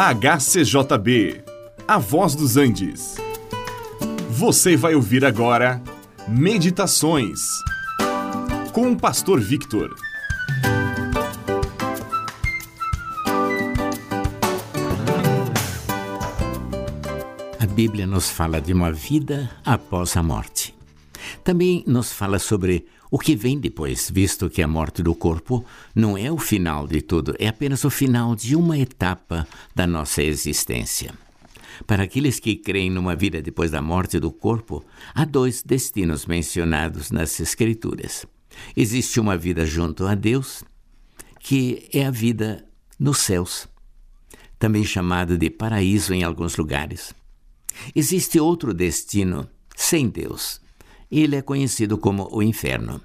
HCJB, A Voz dos Andes. Você vai ouvir agora Meditações com o Pastor Victor. A Bíblia nos fala de uma vida após a morte. Também nos fala sobre o que vem depois, visto que a morte do corpo não é o final de tudo, é apenas o final de uma etapa da nossa existência. Para aqueles que creem numa vida depois da morte do corpo, há dois destinos mencionados nas Escrituras. Existe uma vida junto a Deus, que é a vida nos céus, também chamada de paraíso em alguns lugares. Existe outro destino sem Deus, ele é conhecido como o inferno,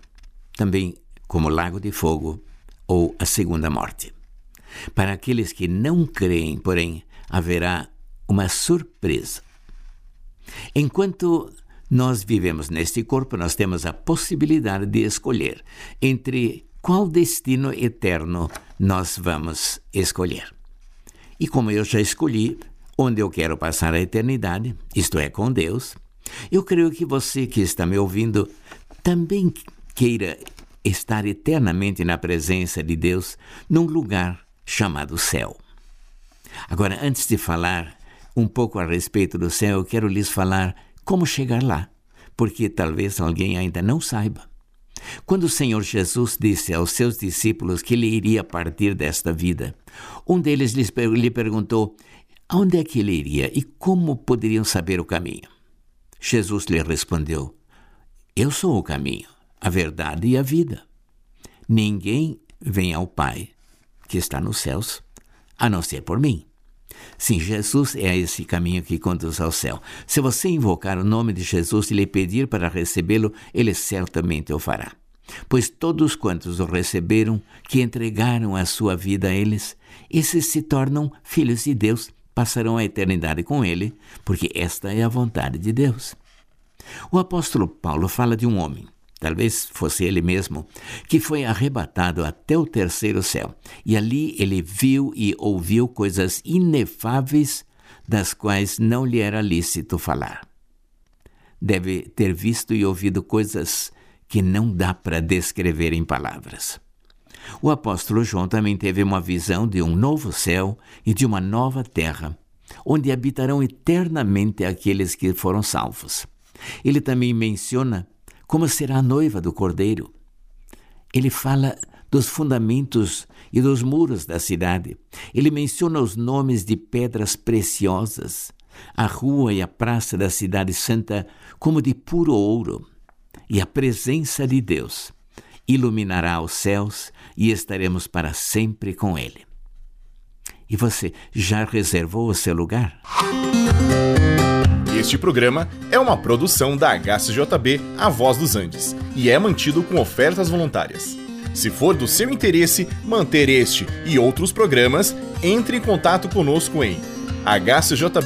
também como lago de fogo ou a segunda morte. Para aqueles que não creem, porém, haverá uma surpresa. Enquanto nós vivemos neste corpo, nós temos a possibilidade de escolher entre qual destino eterno nós vamos escolher. E como eu já escolhi onde eu quero passar a eternidade, isto é, com Deus, eu creio que você que está me ouvindo também queira estar eternamente na presença de Deus num lugar chamado céu. Agora, antes de falar um pouco a respeito do céu, eu quero lhes falar como chegar lá, porque talvez alguém ainda não saiba. Quando o Senhor Jesus disse aos seus discípulos que ele iria partir desta vida, um deles lhe perguntou aonde é que ele iria e como poderiam saber o caminho. Jesus lhe respondeu: Eu sou o caminho, a verdade e a vida. Ninguém vem ao Pai, que está nos céus, a não ser por mim. Sim, Jesus é esse caminho que conduz ao céu. Se você invocar o nome de Jesus e lhe pedir para recebê-lo, ele certamente o fará. Pois todos quantos o receberam, que entregaram a sua vida a eles, esses se tornam filhos de Deus passarão a eternidade com ele, porque esta é a vontade de Deus. O apóstolo Paulo fala de um homem, talvez fosse ele mesmo, que foi arrebatado até o terceiro céu, e ali ele viu e ouviu coisas inefáveis das quais não lhe era lícito falar. Deve ter visto e ouvido coisas que não dá para descrever em palavras. O apóstolo João também teve uma visão de um novo céu e de uma nova terra, onde habitarão eternamente aqueles que foram salvos. Ele também menciona como será a noiva do cordeiro. Ele fala dos fundamentos e dos muros da cidade. Ele menciona os nomes de pedras preciosas, a rua e a praça da cidade santa como de puro ouro, e a presença de Deus iluminará os céus e estaremos para sempre com Ele. E você já reservou o seu lugar? Este programa é uma produção da HCJB A Voz dos Andes e é mantido com ofertas voluntárias. Se for do seu interesse manter este e outros programas, entre em contato conosco em hcjb.com.br.